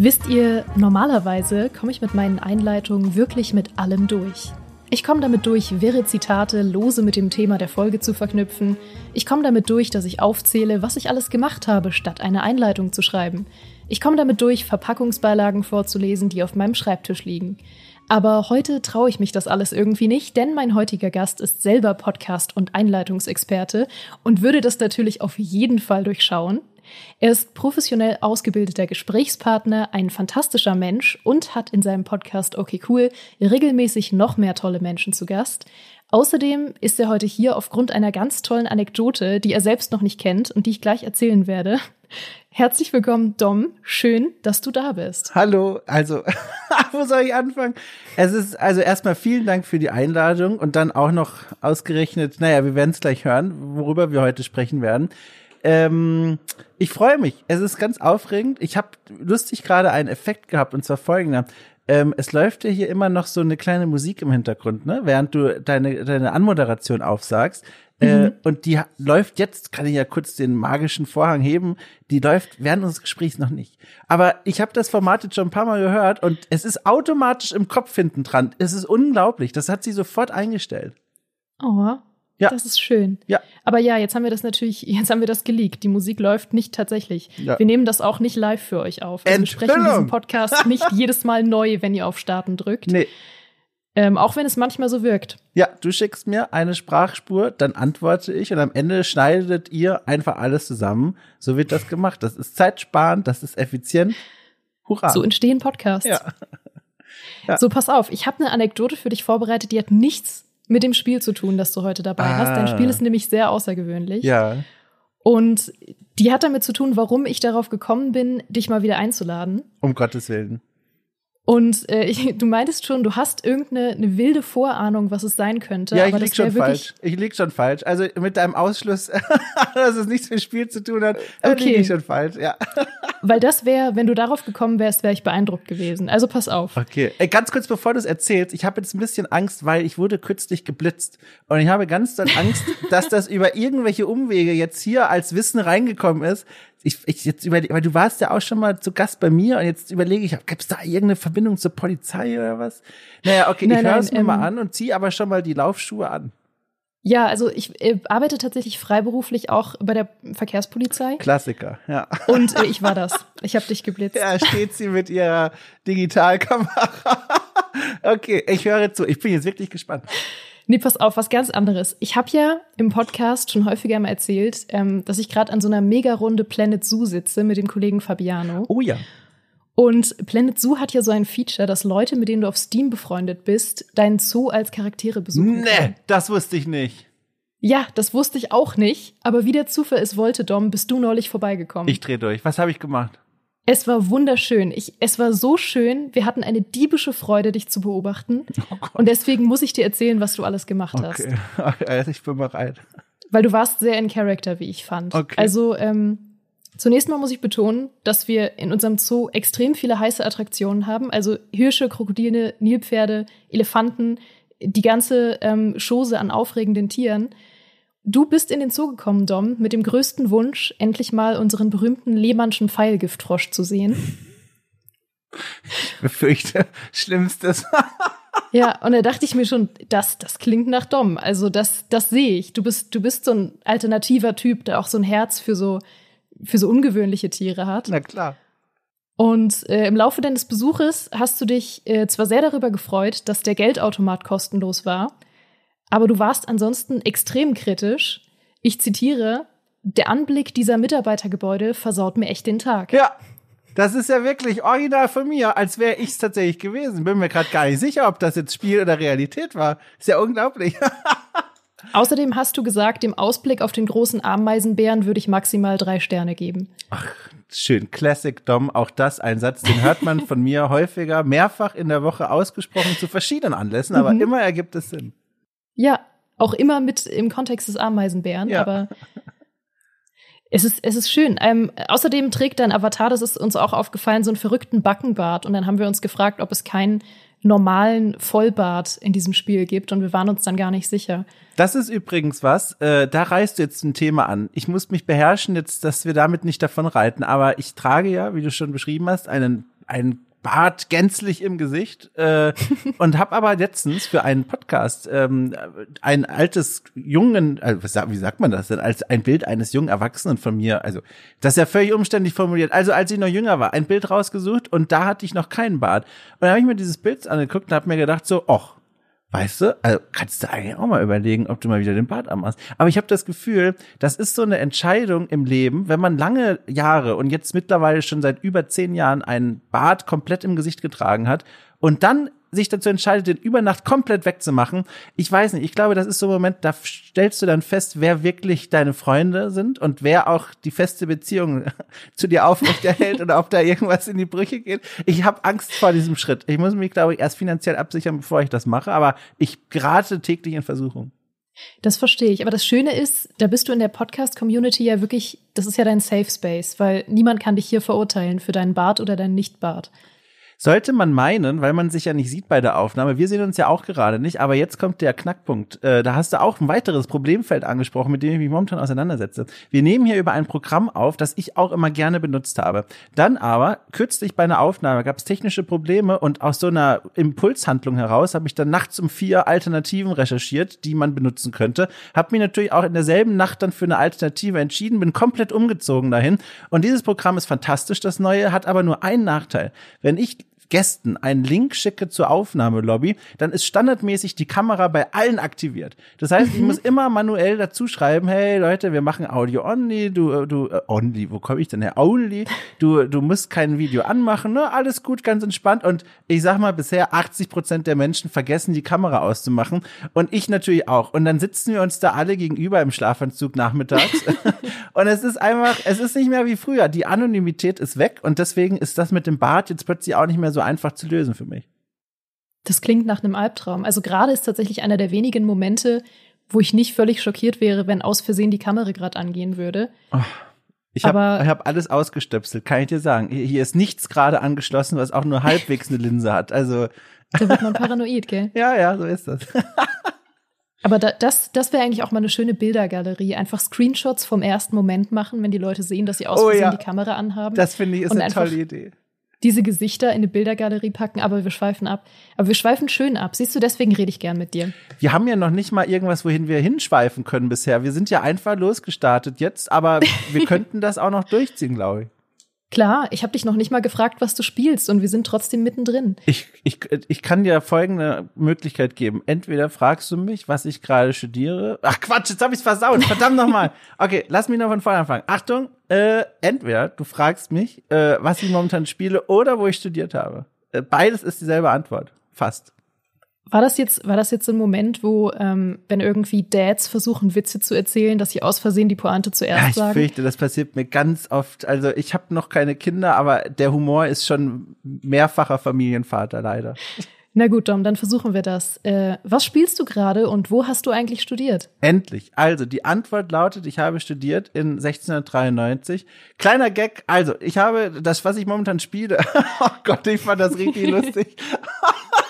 Wisst ihr, normalerweise komme ich mit meinen Einleitungen wirklich mit allem durch. Ich komme damit durch, wirre Zitate lose mit dem Thema der Folge zu verknüpfen. Ich komme damit durch, dass ich aufzähle, was ich alles gemacht habe, statt eine Einleitung zu schreiben. Ich komme damit durch, Verpackungsbeilagen vorzulesen, die auf meinem Schreibtisch liegen. Aber heute traue ich mich das alles irgendwie nicht, denn mein heutiger Gast ist selber Podcast- und Einleitungsexperte und würde das natürlich auf jeden Fall durchschauen. Er ist professionell ausgebildeter Gesprächspartner, ein fantastischer Mensch und hat in seinem Podcast Okay Cool regelmäßig noch mehr tolle Menschen zu Gast. Außerdem ist er heute hier aufgrund einer ganz tollen Anekdote, die er selbst noch nicht kennt und die ich gleich erzählen werde. Herzlich willkommen, Dom. Schön, dass du da bist. Hallo, also, wo soll ich anfangen? Es ist also erstmal vielen Dank für die Einladung und dann auch noch ausgerechnet, naja, wir werden es gleich hören, worüber wir heute sprechen werden. Ähm, ich freue mich. Es ist ganz aufregend. Ich habe lustig gerade einen Effekt gehabt und zwar folgender. Ähm, es läuft ja hier immer noch so eine kleine Musik im Hintergrund, ne? Während du deine, deine Anmoderation aufsagst. Äh, mhm. Äh, und die läuft jetzt, kann ich ja kurz den magischen Vorhang heben, die läuft während unseres Gesprächs noch nicht. Aber ich habe das Format jetzt schon ein paar Mal gehört und es ist automatisch im Kopf hinten dran. Es ist unglaublich. Das hat sie sofort eingestellt. Oh, ja. Das ist schön. Ja. Aber ja, jetzt haben wir das natürlich, jetzt haben wir das geleakt. Die Musik läuft nicht tatsächlich. Ja. Wir nehmen das auch nicht live für euch auf. Also wir sprechen diesen Podcast nicht jedes Mal neu, wenn ihr auf Starten drückt. Nee. Ähm, auch wenn es manchmal so wirkt. Ja, du schickst mir eine Sprachspur, dann antworte ich und am Ende schneidet ihr einfach alles zusammen. So wird das gemacht. Das ist zeitsparend, das ist effizient. Hurra. So entstehen Podcasts. Ja. ja. So, pass auf, ich habe eine Anekdote für dich vorbereitet, die hat nichts mit dem Spiel zu tun, das du heute dabei ah. hast. Dein Spiel ah. ist nämlich sehr außergewöhnlich. Ja. Und die hat damit zu tun, warum ich darauf gekommen bin, dich mal wieder einzuladen. Um Gottes Willen. Und äh, ich, du meintest schon, du hast irgendeine eine wilde Vorahnung, was es sein könnte. Ja, ich lieg schon falsch. Ich lieg schon falsch. Also mit deinem Ausschluss, dass es nichts mit Spiel zu tun hat, okay. lieg ich schon falsch, ja. Weil das wäre, wenn du darauf gekommen wärst, wäre ich beeindruckt gewesen. Also pass auf. Okay. Ey, ganz kurz bevor du es erzählst, ich habe jetzt ein bisschen Angst, weil ich wurde kürzlich geblitzt. Und ich habe ganz doll Angst, dass das über irgendwelche Umwege jetzt hier als Wissen reingekommen ist, ich, ich jetzt über, weil du warst ja auch schon mal zu Gast bei mir und jetzt überlege ich, gibt es da irgendeine Verbindung zur Polizei oder was? Naja, okay, nein, ich höre es mir ähm, mal an und zieh aber schon mal die Laufschuhe an. Ja, also ich äh, arbeite tatsächlich freiberuflich auch bei der Verkehrspolizei. Klassiker, ja. Und äh, ich war das. Ich habe dich geblitzt. Ja, steht sie mit ihrer Digitalkamera. okay, ich höre zu. Ich bin jetzt wirklich gespannt. Nee, pass auf, was ganz anderes. Ich habe ja im Podcast schon häufiger mal erzählt, ähm, dass ich gerade an so einer Mega-Runde Planet Zoo sitze mit dem Kollegen Fabiano. Oh ja. Und Planet Zoo hat ja so ein Feature, dass Leute, mit denen du auf Steam befreundet bist, deinen Zoo als Charaktere besuchen. Nee, das wusste ich nicht. Ja, das wusste ich auch nicht. Aber wie der Zufall es wollte, Dom, bist du neulich vorbeigekommen. Ich dreh durch. Was habe ich gemacht? Es war wunderschön. Ich, es war so schön. Wir hatten eine diebische Freude, dich zu beobachten. Oh und deswegen muss ich dir erzählen, was du alles gemacht okay. hast. Okay, ich bin bereit. Weil du warst sehr in Character, wie ich fand. Okay. Also ähm, zunächst mal muss ich betonen, dass wir in unserem Zoo extrem viele heiße Attraktionen haben. Also Hirsche, Krokodile, Nilpferde, Elefanten, die ganze ähm, Chose an aufregenden Tieren. Du bist in den Zoo gekommen, Dom, mit dem größten Wunsch, endlich mal unseren berühmten Lehmannschen Pfeilgiftfrosch zu sehen. Ich befürchte, Schlimmstes. ja, und da dachte ich mir schon, das, das klingt nach Dom. Also das, das sehe ich. Du bist, du bist so ein alternativer Typ, der auch so ein Herz für so, für so ungewöhnliche Tiere hat. Na klar. Und äh, im Laufe deines Besuches hast du dich äh, zwar sehr darüber gefreut, dass der Geldautomat kostenlos war, aber du warst ansonsten extrem kritisch. Ich zitiere, der Anblick dieser Mitarbeitergebäude versaut mir echt den Tag. Ja, das ist ja wirklich original von mir, als wäre ich es tatsächlich gewesen. Bin mir gerade gar nicht sicher, ob das jetzt Spiel oder Realität war. Ist ja unglaublich. Außerdem hast du gesagt, dem Ausblick auf den großen Ameisenbären würde ich maximal drei Sterne geben. Ach, schön. Classic Dom. Auch das ein Satz, den hört man von mir häufiger, mehrfach in der Woche ausgesprochen zu verschiedenen Anlässen, aber mhm. immer ergibt es Sinn. Ja, auch immer mit im Kontext des Ameisenbären, ja. aber es ist, es ist schön. Ähm, außerdem trägt dein Avatar, das ist uns auch aufgefallen, so einen verrückten Backenbart. Und dann haben wir uns gefragt, ob es keinen normalen Vollbart in diesem Spiel gibt. Und wir waren uns dann gar nicht sicher. Das ist übrigens was, äh, da reißt du jetzt ein Thema an. Ich muss mich beherrschen jetzt, dass wir damit nicht davon reiten. Aber ich trage ja, wie du schon beschrieben hast, einen ein Bart gänzlich im Gesicht äh, und habe aber letztens für einen Podcast ähm, ein altes jungen, äh, wie sagt man das denn, als ein Bild eines jungen Erwachsenen von mir, also das ist ja völlig umständlich formuliert, also als ich noch jünger war, ein Bild rausgesucht und da hatte ich noch keinen Bart. Und dann habe ich mir dieses Bild angeguckt und habe mir gedacht so, och, Weißt du, also kannst du eigentlich auch mal überlegen, ob du mal wieder den Bart anmachst. Aber ich habe das Gefühl, das ist so eine Entscheidung im Leben, wenn man lange Jahre und jetzt mittlerweile schon seit über zehn Jahren einen Bart komplett im Gesicht getragen hat und dann sich dazu entscheidet, den über Nacht komplett wegzumachen. Ich weiß nicht, ich glaube, das ist so ein Moment, da stellst du dann fest, wer wirklich deine Freunde sind und wer auch die feste Beziehung zu dir aufrechterhält oder ob da irgendwas in die Brüche geht. Ich habe Angst vor diesem Schritt. Ich muss mich, glaube ich, erst finanziell absichern, bevor ich das mache, aber ich gerate täglich in Versuchung. Das verstehe ich. Aber das Schöne ist, da bist du in der Podcast-Community ja wirklich, das ist ja dein Safe Space, weil niemand kann dich hier verurteilen für deinen Bart oder deinen Nicht-Bart. Sollte man meinen, weil man sich ja nicht sieht bei der Aufnahme, wir sehen uns ja auch gerade nicht, aber jetzt kommt der Knackpunkt. Äh, da hast du auch ein weiteres Problemfeld angesprochen, mit dem ich mich momentan auseinandersetze. Wir nehmen hier über ein Programm auf, das ich auch immer gerne benutzt habe. Dann aber, kürzlich bei einer Aufnahme gab es technische Probleme und aus so einer Impulshandlung heraus habe ich dann nachts um vier Alternativen recherchiert, die man benutzen könnte. Hab mich natürlich auch in derselben Nacht dann für eine Alternative entschieden, bin komplett umgezogen dahin. Und dieses Programm ist fantastisch, das neue, hat aber nur einen Nachteil. Wenn ich Gästen einen Link schicke zur Aufnahmelobby, dann ist standardmäßig die Kamera bei allen aktiviert. Das heißt, ich mhm. muss immer manuell dazu schreiben, hey Leute, wir machen Audio only, du, du, uh, only, wo komme ich denn her? Only, du, du musst kein Video anmachen, ne? Alles gut, ganz entspannt. Und ich sag mal, bisher 80 Prozent der Menschen vergessen, die Kamera auszumachen. Und ich natürlich auch. Und dann sitzen wir uns da alle gegenüber im Schlafanzug nachmittags. und es ist einfach, es ist nicht mehr wie früher. Die Anonymität ist weg und deswegen ist das mit dem Bart jetzt plötzlich auch nicht mehr so so einfach zu lösen für mich. Das klingt nach einem Albtraum. Also gerade ist tatsächlich einer der wenigen Momente, wo ich nicht völlig schockiert wäre, wenn aus Versehen die Kamera gerade angehen würde. Oh, ich habe hab alles ausgestöpselt, kann ich dir sagen. Hier ist nichts gerade angeschlossen, was auch nur halbwegs eine Linse hat. Also da wird man paranoid, gell? ja, ja, so ist das. Aber da, das, das wäre eigentlich auch mal eine schöne Bildergalerie. Einfach Screenshots vom ersten Moment machen, wenn die Leute sehen, dass sie aus Versehen oh, ja. die Kamera anhaben. Das finde ich ist eine tolle Idee diese Gesichter in eine Bildergalerie packen, aber wir schweifen ab. Aber wir schweifen schön ab. Siehst du, deswegen rede ich gern mit dir. Wir haben ja noch nicht mal irgendwas, wohin wir hinschweifen können bisher. Wir sind ja einfach losgestartet jetzt, aber wir könnten das auch noch durchziehen, glaube ich. Klar, ich habe dich noch nicht mal gefragt, was du spielst und wir sind trotzdem mittendrin. Ich, ich, ich kann dir folgende Möglichkeit geben. Entweder fragst du mich, was ich gerade studiere. Ach Quatsch, jetzt habe ich's versaut. Verdammt nochmal. Okay, lass mich noch von vorne anfangen. Achtung, äh, entweder du fragst mich, äh, was ich momentan spiele oder wo ich studiert habe. Äh, beides ist dieselbe Antwort. Fast. War das jetzt, war das jetzt ein Moment, wo, ähm, wenn irgendwie Dads versuchen, Witze zu erzählen, dass sie aus Versehen die Pointe zuerst ja, ich sagen? Ich fürchte, das passiert mir ganz oft. Also ich habe noch keine Kinder, aber der Humor ist schon mehrfacher Familienvater leider. Na gut, Dom, dann versuchen wir das. Äh, was spielst du gerade und wo hast du eigentlich studiert? Endlich. Also, die Antwort lautet, ich habe studiert in 1693. Kleiner Gag, also, ich habe das, was ich momentan spiele. oh Gott, ich fand das richtig lustig.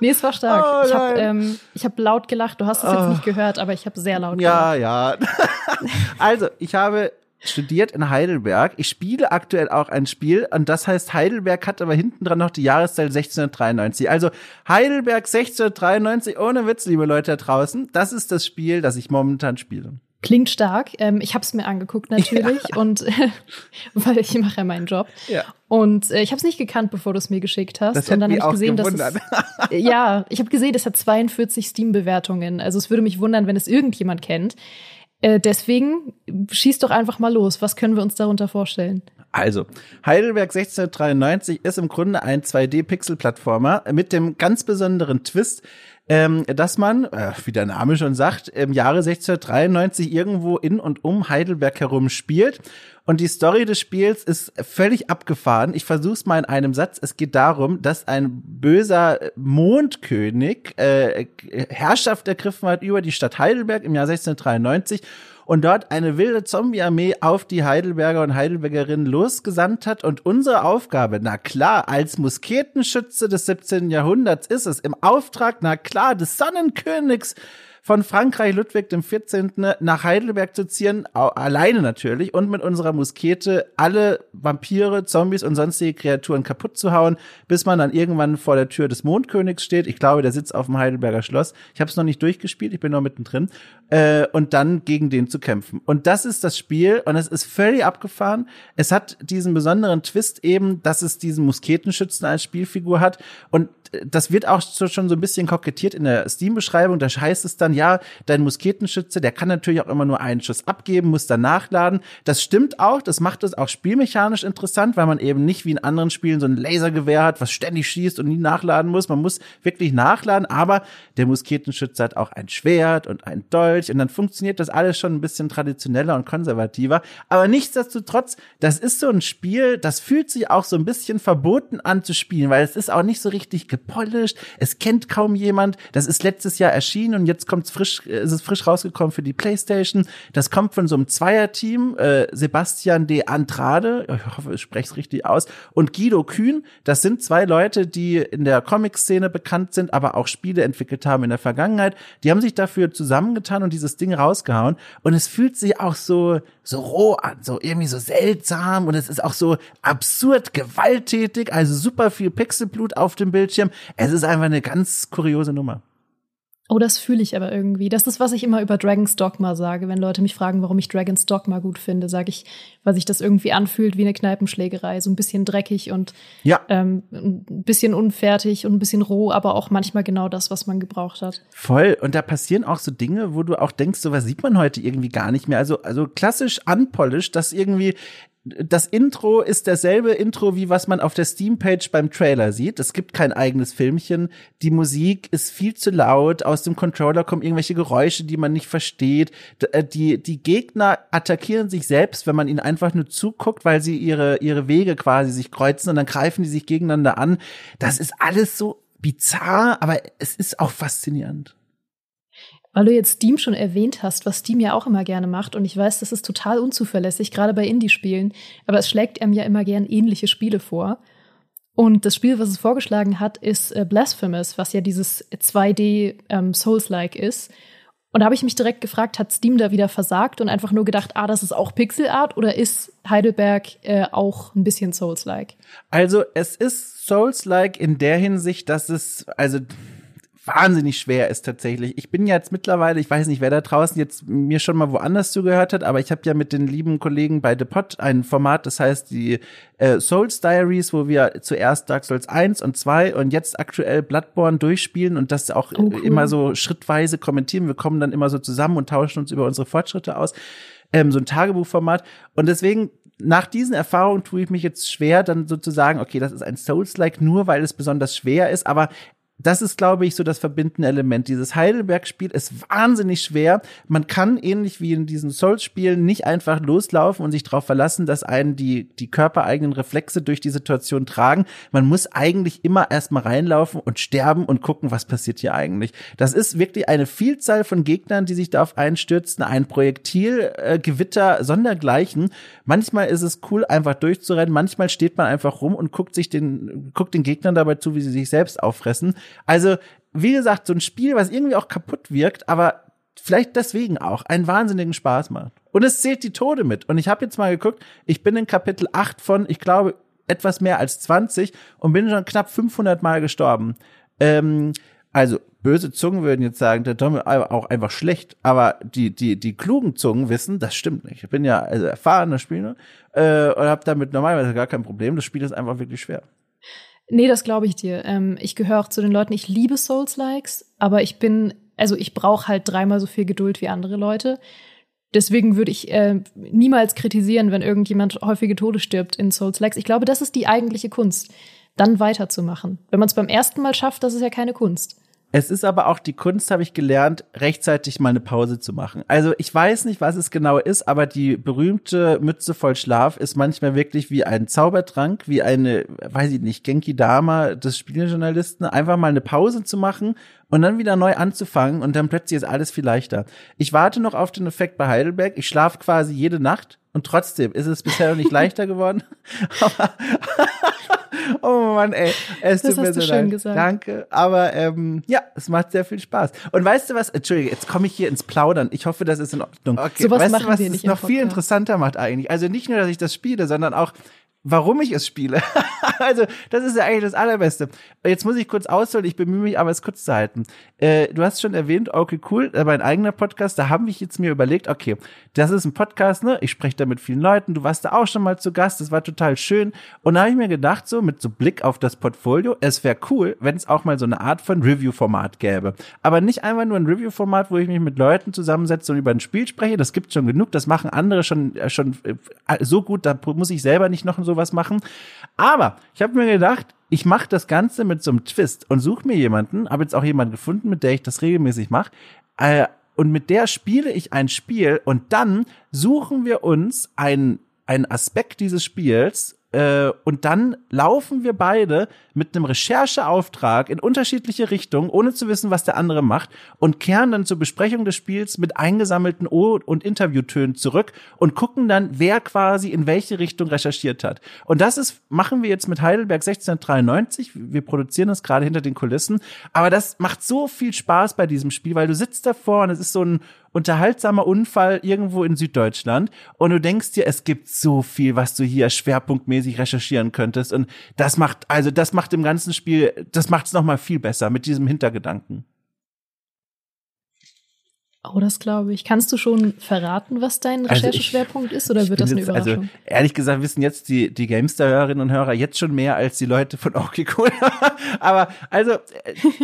Nee, es war stark. Oh, ich habe ähm, hab laut gelacht. Du hast es oh. jetzt nicht gehört, aber ich habe sehr laut ja, gelacht. Ja, ja. also, ich habe studiert in Heidelberg. Ich spiele aktuell auch ein Spiel und das heißt Heidelberg hat aber hinten dran noch die Jahreszahl 1693. Also Heidelberg 1693, ohne Witz, liebe Leute da draußen, das ist das Spiel, das ich momentan spiele. Klingt stark. Ähm, ich habe es mir angeguckt natürlich ja. und äh, weil ich mache ja meinen Job. Ja. Und äh, ich habe es nicht gekannt, bevor du es mir geschickt hast. Das und dann habe ich gesehen, gewundert. dass es, ja, ich habe gesehen, es hat 42 Steam-Bewertungen. Also es würde mich wundern, wenn es irgendjemand kennt. Äh, deswegen schieß doch einfach mal los. Was können wir uns darunter vorstellen? Also, Heidelberg 1693 ist im Grunde ein 2D-Pixel-Plattformer mit dem ganz besonderen Twist, ähm, dass man, äh, wie der Name schon sagt, im Jahre 1693 irgendwo in und um Heidelberg herum spielt. Und die Story des Spiels ist völlig abgefahren. Ich versuche es mal in einem Satz. Es geht darum, dass ein böser Mondkönig äh, Herrschaft ergriffen hat über die Stadt Heidelberg im Jahr 1693 und dort eine wilde Zombie-Armee auf die Heidelberger und Heidelbergerinnen losgesandt hat. Und unsere Aufgabe, na klar, als Musketenschütze des 17. Jahrhunderts ist es im Auftrag, na klar, des Sonnenkönigs von Frankreich Ludwig dem 14. nach Heidelberg zu ziehen, alleine natürlich, und mit unserer Muskete alle Vampire, Zombies und sonstige Kreaturen kaputt zu hauen, bis man dann irgendwann vor der Tür des Mondkönigs steht. Ich glaube, der sitzt auf dem Heidelberger Schloss. Ich habe es noch nicht durchgespielt, ich bin noch mittendrin. Äh, und dann gegen den zu kämpfen. Und das ist das Spiel und es ist völlig abgefahren. Es hat diesen besonderen Twist eben, dass es diesen Musketenschützen als Spielfigur hat und das wird auch schon so ein bisschen kokettiert in der Steam-Beschreibung. Da heißt es dann, ja, dein Musketenschütze, der kann natürlich auch immer nur einen Schuss abgeben, muss dann nachladen. Das stimmt auch, das macht es auch spielmechanisch interessant, weil man eben nicht wie in anderen Spielen so ein Lasergewehr hat, was ständig schießt und nie nachladen muss. Man muss wirklich nachladen, aber der Musketenschütze hat auch ein Schwert und ein Dolch und dann funktioniert das alles schon ein bisschen traditioneller und konservativer. Aber nichtsdestotrotz, das ist so ein Spiel, das fühlt sich auch so ein bisschen verboten an zu spielen, weil es ist auch nicht so richtig gepolished. Es kennt kaum jemand. Das ist letztes Jahr erschienen und jetzt kommt's frisch, äh, ist es frisch rausgekommen für die PlayStation. Das kommt von so einem Zweierteam, äh, Sebastian de Andrade, ich hoffe, ich spreche es richtig aus, und Guido Kühn. Das sind zwei Leute, die in der Comic-Szene bekannt sind, aber auch Spiele entwickelt haben in der Vergangenheit. Die haben sich dafür zusammengetan und dieses Ding rausgehauen. Und es fühlt sich auch so, so roh an, so irgendwie so seltsam und es ist auch so absurd gewalttätig, also super viel Pixelblut auf dem Bildschirm. Es ist einfach eine ganz kuriose Nummer. Oh, das fühle ich aber irgendwie. Das ist, was ich immer über Dragon's Dogma sage. Wenn Leute mich fragen, warum ich Dragon's Dogma gut finde, sage ich, weil sich das irgendwie anfühlt wie eine Kneipenschlägerei. So ein bisschen dreckig und ja. ähm, ein bisschen unfertig und ein bisschen roh, aber auch manchmal genau das, was man gebraucht hat. Voll. Und da passieren auch so Dinge, wo du auch denkst, so was sieht man heute irgendwie gar nicht mehr. Also, also klassisch unpolished, dass irgendwie das Intro ist derselbe Intro, wie was man auf der Steam-Page beim Trailer sieht. Es gibt kein eigenes Filmchen. Die Musik ist viel zu laut. Aus dem Controller kommen irgendwelche Geräusche, die man nicht versteht. Äh, die, die Gegner attackieren sich selbst, wenn man ihnen einfach nur zuguckt, weil sie ihre, ihre Wege quasi sich kreuzen und dann greifen die sich gegeneinander an. Das ist alles so bizarr, aber es ist auch faszinierend. Weil du jetzt Steam schon erwähnt hast, was Steam ja auch immer gerne macht, und ich weiß, das ist total unzuverlässig, gerade bei Indie-Spielen, aber es schlägt einem ja immer gern ähnliche Spiele vor. Und das Spiel, was es vorgeschlagen hat, ist äh, Blasphemous, was ja dieses 2D ähm, Souls-like ist. Und da habe ich mich direkt gefragt, hat Steam da wieder versagt und einfach nur gedacht, ah, das ist auch Pixel-Art oder ist Heidelberg äh, auch ein bisschen Souls-like? Also es ist Souls-like in der Hinsicht, dass es, also wahnsinnig schwer ist tatsächlich. Ich bin jetzt mittlerweile, ich weiß nicht, wer da draußen jetzt mir schon mal woanders zugehört hat, aber ich habe ja mit den lieben Kollegen bei The Pot ein Format, das heißt die äh, Souls Diaries, wo wir zuerst Dark Souls 1 und 2 und jetzt aktuell Bloodborne durchspielen und das auch oh, cool. immer so schrittweise kommentieren. Wir kommen dann immer so zusammen und tauschen uns über unsere Fortschritte aus. Ähm, so ein Tagebuchformat. Und deswegen nach diesen Erfahrungen tue ich mich jetzt schwer, dann sozusagen, okay, das ist ein Souls-like, nur weil es besonders schwer ist, aber das ist, glaube ich, so das verbindende Element. Dieses Heidelberg-Spiel ist wahnsinnig schwer. Man kann ähnlich wie in diesen Souls-Spielen nicht einfach loslaufen und sich darauf verlassen, dass einen die, die körpereigenen Reflexe durch die Situation tragen. Man muss eigentlich immer erstmal reinlaufen und sterben und gucken, was passiert hier eigentlich. Das ist wirklich eine Vielzahl von Gegnern, die sich darauf einstürzen. Ein Projektilgewitter äh, sondergleichen. Manchmal ist es cool, einfach durchzurennen. Manchmal steht man einfach rum und guckt sich den, guckt den Gegnern dabei zu, wie sie sich selbst auffressen. Also, wie gesagt, so ein Spiel, was irgendwie auch kaputt wirkt, aber vielleicht deswegen auch einen wahnsinnigen Spaß macht. Und es zählt die Tode mit. Und ich habe jetzt mal geguckt, ich bin in Kapitel 8 von, ich glaube, etwas mehr als 20 und bin schon knapp 500 Mal gestorben. Ähm, also böse Zungen würden jetzt sagen, der Tom ist auch einfach schlecht, aber die die die klugen Zungen wissen, das stimmt nicht. Ich bin ja also erfahrener Spieler äh, und habe damit normalerweise gar kein Problem. Das Spiel ist einfach wirklich schwer. Nee, das glaube ich dir. Ähm, ich gehöre auch zu den Leuten, ich liebe Souls-Likes, aber ich bin, also ich brauche halt dreimal so viel Geduld wie andere Leute. Deswegen würde ich äh, niemals kritisieren, wenn irgendjemand häufige Tode stirbt in Souls-Likes. Ich glaube, das ist die eigentliche Kunst, dann weiterzumachen. Wenn man es beim ersten Mal schafft, das ist ja keine Kunst. Es ist aber auch die Kunst, habe ich gelernt, rechtzeitig mal eine Pause zu machen. Also ich weiß nicht, was es genau ist, aber die berühmte Mütze voll Schlaf ist manchmal wirklich wie ein Zaubertrank, wie eine, weiß ich nicht, Genki Dama des Spielejournalisten, einfach mal eine Pause zu machen und dann wieder neu anzufangen und dann plötzlich ist alles viel leichter. Ich warte noch auf den Effekt bei Heidelberg. Ich schlafe quasi jede Nacht und trotzdem ist es bisher noch nicht leichter geworden. oh Mann, ey. Es Das tut mir hast du so schön leid. gesagt. Danke. Aber ähm, ja, es macht sehr viel Spaß. Und weißt du was? Entschuldige, jetzt komme ich hier ins Plaudern. Ich hoffe, das ist in Ordnung. Okay. Sowas weißt machen du, was es noch viel interessanter macht eigentlich? Also nicht nur, dass ich das spiele, sondern auch, warum ich es spiele. also, das ist ja eigentlich das Allerbeste. Jetzt muss ich kurz ausholen, ich bemühe mich, aber es kurz zu halten. Äh, du hast schon erwähnt, okay, cool, äh, mein eigener Podcast, da habe ich jetzt mir überlegt, okay, das ist ein Podcast, ne? Ich spreche da mit vielen Leuten, du warst da auch schon mal zu Gast, das war total schön. Und da habe ich mir gedacht, so mit so Blick auf das Portfolio, es wäre cool, wenn es auch mal so eine Art von Review-Format gäbe. Aber nicht einfach nur ein Review-Format, wo ich mich mit Leuten zusammensetze und über ein Spiel spreche, das gibt schon genug, das machen andere schon, äh, schon äh, so gut, da muss ich selber nicht noch sowas machen. Aber ich habe mir gedacht, ich mache das Ganze mit so einem Twist und suche mir jemanden, habe jetzt auch jemanden gefunden, mit der ich das regelmäßig mache. Äh, und mit der spiele ich ein Spiel und dann suchen wir uns einen, einen Aspekt dieses Spiels äh, und dann laufen wir beide mit einem Rechercheauftrag in unterschiedliche Richtungen, ohne zu wissen, was der andere macht und kehren dann zur Besprechung des Spiels mit eingesammelten O- und Interviewtönen zurück und gucken dann, wer quasi in welche Richtung recherchiert hat. Und das ist, machen wir jetzt mit Heidelberg 1693. Wir produzieren das gerade hinter den Kulissen. Aber das macht so viel Spaß bei diesem Spiel, weil du sitzt davor und es ist so ein unterhaltsamer Unfall irgendwo in Süddeutschland und du denkst dir, es gibt so viel, was du hier schwerpunktmäßig recherchieren könntest und das macht, also das macht im ganzen Spiel, das macht es nochmal viel besser mit diesem Hintergedanken. Oh, das glaube ich. Kannst du schon verraten, was dein Also Rechercheschwerpunkt ist, oder wird das eine jetzt- Überraschung? Also ehrlich gesagt wissen jetzt die, die Gamester-Hörerinnen und Hörer jetzt schon mehr als die Leute von Okay Cool. Aber also äh,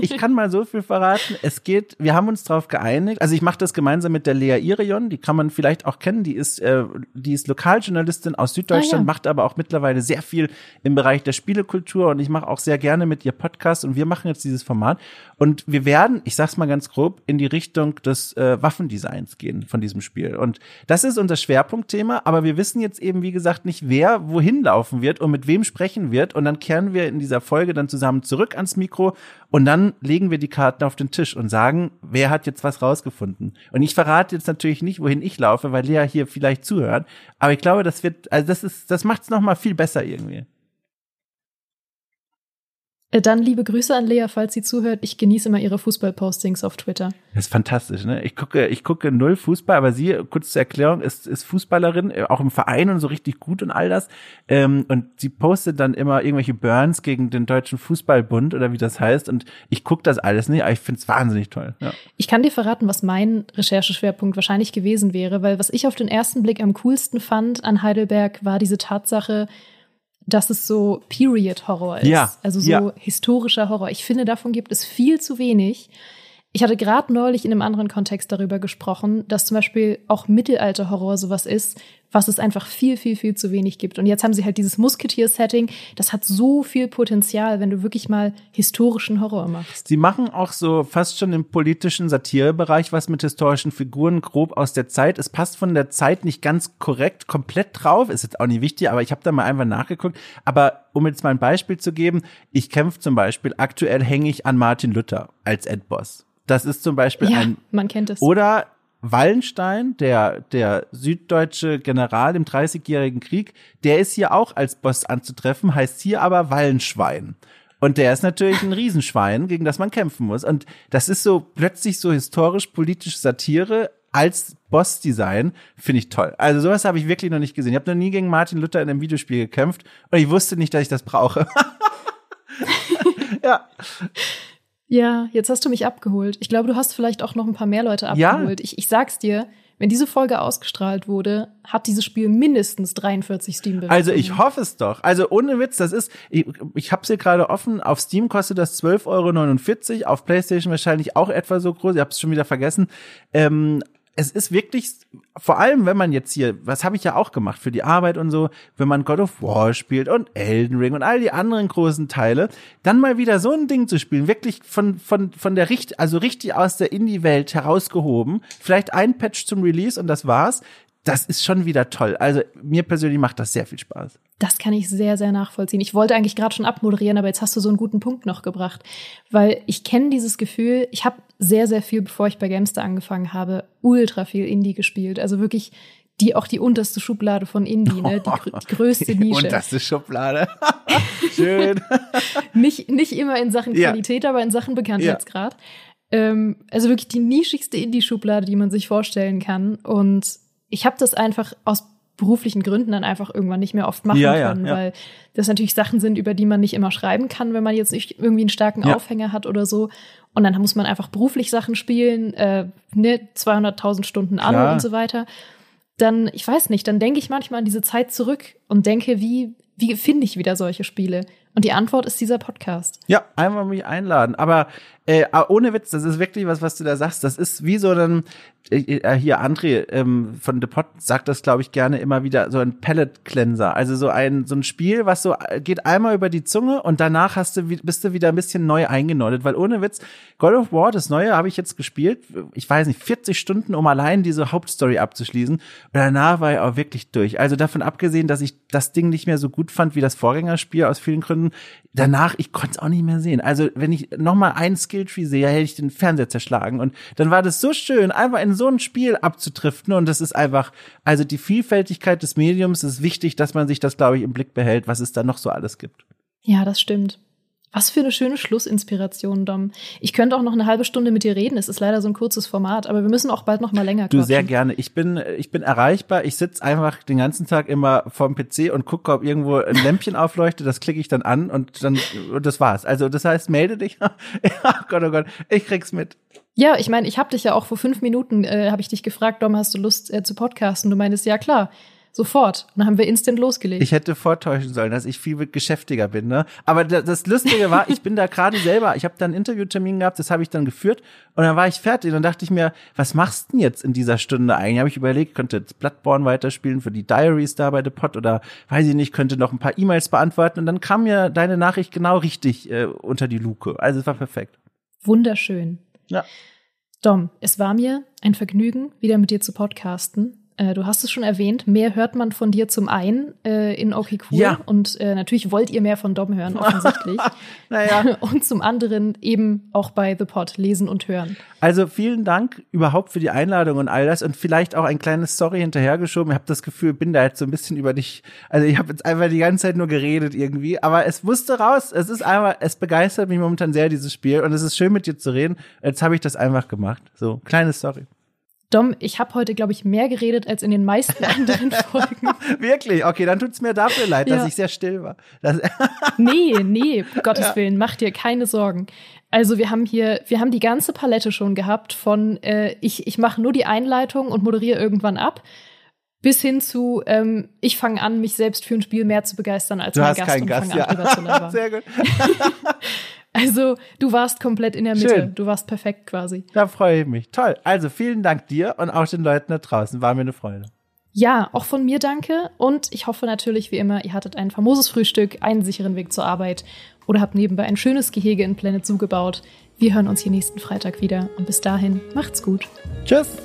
ich kann mal so viel verraten. Es geht, wir haben uns darauf geeinigt. Also ich mache das gemeinsam mit der Lea Irion, die kann man vielleicht auch kennen. Die ist, äh, die ist Lokaljournalistin aus Süddeutschland, Ah, ja. macht aber auch mittlerweile sehr viel im Bereich der Spielekultur und ich mache auch sehr gerne mit ihr Podcast und wir machen jetzt dieses Format und wir werden, ich sag's mal ganz grob, in die Richtung des äh, Waffendesigns gehen von diesem Spiel. Und das ist unser Schwerpunktthema, aber wir wissen jetzt eben, wie gesagt, nicht, wer wohin laufen wird und mit wem sprechen wird. Und dann kehren wir in dieser Folge dann zusammen zurück ans Mikro und dann legen wir die Karten auf den Tisch und sagen, wer hat jetzt was rausgefunden. Und ich verrate jetzt natürlich nicht, wohin ich laufe, weil Lea hier vielleicht zuhört. Aber ich glaube, das wird, also das ist, das macht's noch mal viel besser irgendwie. Äh, Dann liebe Grüße an Lea, falls sie zuhört. Ich genieße immer ihre Fußballpostings auf Twitter. Das ist fantastisch, ne? Ich gucke, ich gucke null Fußball, aber sie, kurz zur Erklärung, ist, ist Fußballerin, äh, auch im Verein und so richtig gut und all das. Ähm, und sie postet dann immer irgendwelche Burns gegen den Deutschen Fußballbund oder wie das heißt. Und ich gucke das alles nicht, aber ich finde es wahnsinnig toll. Ja. Ich kann dir verraten, was mein Rechercheschwerpunkt wahrscheinlich gewesen wäre, weil was ich auf den ersten Blick am coolsten fand an Heidelberg war diese Tatsache, dass es so Period-Horror ist. Ja, Also so ja. historischer Horror. Ich finde, davon gibt es viel zu wenig. Ich hatte gerade neulich in einem anderen Kontext darüber gesprochen, dass zum Beispiel auch Mittelalter-Horror sowas ist, was es einfach viel, viel, viel zu wenig gibt. Und jetzt haben sie halt dieses Musketier-Setting. Das hat so viel Potenzial, wenn du wirklich mal historischen Horror machst. Sie machen auch so fast schon im politischen Satirebereich was mit historischen Figuren grob aus der Zeit. Es passt von der Zeit nicht ganz korrekt, komplett drauf. Ist jetzt auch nicht wichtig, aber ich habe da mal einfach nachgeguckt. Aber um jetzt mal ein Beispiel zu geben, ich kämpfe zum Beispiel, aktuell hänge ich an Martin Luther als Endboss. Das ist zum Beispiel Ja, ein man kennt es. oder Wallenstein, der, der süddeutsche General im Dreißigjährigen Krieg, der ist hier auch als Boss anzutreffen, heißt hier aber Wallenschwein. Und der ist natürlich ein Riesenschwein, gegen das man kämpfen muss. Und das ist so plötzlich so historisch-politische Satire als Boss-Design, finde ich toll. Also sowas habe ich wirklich noch nicht gesehen. Ich habe noch nie gegen Martin Luther in einem Videospiel gekämpft und ich wusste nicht, dass ich das brauche. ja. Ja, jetzt hast du mich abgeholt. Ich glaube, du hast vielleicht auch noch ein paar mehr Leute Ja. abgeholt. Ich, ich sag's dir, wenn diese Folge ausgestrahlt wurde, hat dieses Spiel mindestens 43 Steam-Bewertungen. Also ich hoffe es doch. Also ohne Witz, das ist, ich, ich habe es hier gerade offen, auf Steam kostet das 12,49 Euro, auf PlayStation wahrscheinlich auch etwa so groß, ich habe es schon wieder vergessen. Ähm, es ist wirklich, vor allem wenn man jetzt hier, was habe ich ja auch gemacht für die Arbeit und so, wenn man God of War spielt und Elden Ring und all die anderen großen Teile, dann mal wieder so ein Ding zu spielen, wirklich von, von, von der richtig, also richtig aus der Indie-Welt herausgehoben, vielleicht ein Patch zum Release und das war's, das ist schon wieder toll. Also mir persönlich macht das sehr viel Spaß. Das kann ich sehr, sehr nachvollziehen. Ich wollte eigentlich gerade schon abmoderieren, aber jetzt hast du so einen guten Punkt noch gebracht. Weil ich kenne dieses Gefühl, ich habe sehr, sehr viel, bevor ich bei Gamester angefangen habe, ultra viel Indie gespielt. Also wirklich die auch die unterste Schublade von Indie, ne? die, grö- die größte Nische. Das ist Schublade. Schön. nicht, nicht immer in Sachen Qualität, ja. aber in Sachen Bekanntheitsgrad. Ja. Ähm, also wirklich die nischigste Indie-Schublade, die man sich vorstellen kann. Und ich habe das einfach aus beruflichen Gründen dann einfach irgendwann nicht mehr oft machen ja, können, ja, ja. weil das natürlich Sachen sind, über die man nicht immer schreiben kann, wenn man jetzt nicht irgendwie einen starken Aufhänger hat oder so. Und dann muss man einfach beruflich Sachen spielen, äh, ne, 200.000 Stunden an und so weiter. Dann, ich weiß nicht, dann denke ich manchmal an diese Zeit zurück und denke, wie, wie finde ich wieder solche Spiele? Und die Antwort ist dieser Podcast. Ja, einmal mich einladen. Aber äh, ohne Witz, das ist wirklich was, was du da sagst. Das ist wie so ein, äh, äh, hier André ähm, von Pot sagt das, glaube ich, gerne immer wieder, so ein Palette Cleanser. Also so ein, so ein Spiel, was so äh, geht einmal über die Zunge und danach hast du, bist du wieder ein bisschen neu eingenordet. Weil ohne Witz, God of War, das Neue, habe ich jetzt gespielt, ich weiß nicht, 40 Stunden, um allein diese Hauptstory abzuschließen. Und danach war ich auch wirklich durch. Also davon abgesehen, dass ich das Ding nicht mehr so gut fand wie das Vorgängerspiel aus vielen Gründen, danach, ich konnte es auch nicht mehr sehen. Also wenn ich noch mal einen Skilltree sehe, hätte ich den Fernseher zerschlagen. Und dann war das so schön, einfach in so ein Spiel abzutriften. Und das ist einfach, also die Vielfältigkeit des Mediums ist wichtig, dass man sich das, glaube ich, im Blick behält, was es da noch so alles gibt. Ja, das stimmt. Was für eine schöne Schlussinspiration, Dom. Ich könnte auch noch eine halbe Stunde mit dir reden. Es ist leider so ein kurzes Format, aber wir müssen auch bald noch mal länger quatschen. Du sehr gerne. Ich bin ich bin erreichbar. Ich sitze einfach den ganzen Tag immer vorm PC und gucke, ob irgendwo ein Lämpchen aufleuchtet. Das klicke ich dann an und dann und das war's. Also das heißt, melde dich. oh Gott, oh Gott, ich krieg's mit. Ja, ich meine, ich habe dich ja auch vor fünf Minuten äh, habe ich dich gefragt, Dom, hast du Lust äh, zu podcasten? Du meinst ja klar. Sofort. Und dann haben wir instant losgelegt. Ich hätte vortäuschen sollen, dass ich viel geschäftiger bin. Ne? Aber das Lustige war, ich bin da gerade selber, ich habe da einen Interviewtermin gehabt, das habe ich dann geführt und dann war ich fertig. Und dann dachte ich mir, was machst du denn jetzt in dieser Stunde eigentlich? Habe ich überlegt, könnte jetzt Bloodborne weiterspielen für die Diaries da bei The Pot oder weiß ich nicht, könnte noch ein paar E-Mails beantworten. Und dann kam mir deine Nachricht genau richtig äh, unter die Luke. Also es war perfekt. Wunderschön. Ja. Dom, es war mir ein Vergnügen, wieder mit dir zu podcasten. Äh, du hast es schon erwähnt, mehr hört man von dir zum einen äh, in Okay Cool. Ja. Und äh, natürlich wollt ihr mehr von Dom hören, offensichtlich. naja. Und zum anderen eben auch bei The Pod lesen und hören. Also vielen Dank überhaupt für die Einladung und all das und vielleicht auch ein kleines Story hinterhergeschoben. Ich habe das Gefühl, bin da jetzt so ein bisschen über dich. Also ich habe jetzt einfach die ganze Zeit nur geredet irgendwie, aber es musste raus. Es ist einfach, es begeistert mich momentan sehr dieses Spiel und es ist schön mit dir zu reden. Jetzt habe ich das einfach gemacht. So kleine Story. Dom, ich habe heute, glaube ich, mehr geredet als in den meisten anderen Folgen. Wirklich? Okay, dann tut's mir dafür leid, ja. dass ich sehr still war. nee, nee, Gottes ja. Willen, mach dir keine Sorgen. Also wir haben hier, wir haben die ganze Palette schon gehabt von äh, ich, ich mache nur die Einleitung und moderiere irgendwann ab, bis hin zu ähm, ich fange an, mich selbst für ein Spiel mehr zu begeistern als du mein hast Gast keinen und Gast, ja. an, Sehr gut. Also, du warst komplett in der Mitte. Schön. Du warst perfekt quasi. Da freue ich mich. Toll. Also, vielen Dank dir und auch den Leuten da draußen. War mir eine Freude. Ja, auch von mir danke. Und ich hoffe natürlich, wie immer, ihr hattet ein famoses Frühstück, einen sicheren Weg zur Arbeit oder habt nebenbei ein schönes Gehege in Planet zugebaut. Wir hören uns hier nächsten Freitag wieder. Und bis dahin, macht's gut. Tschüss.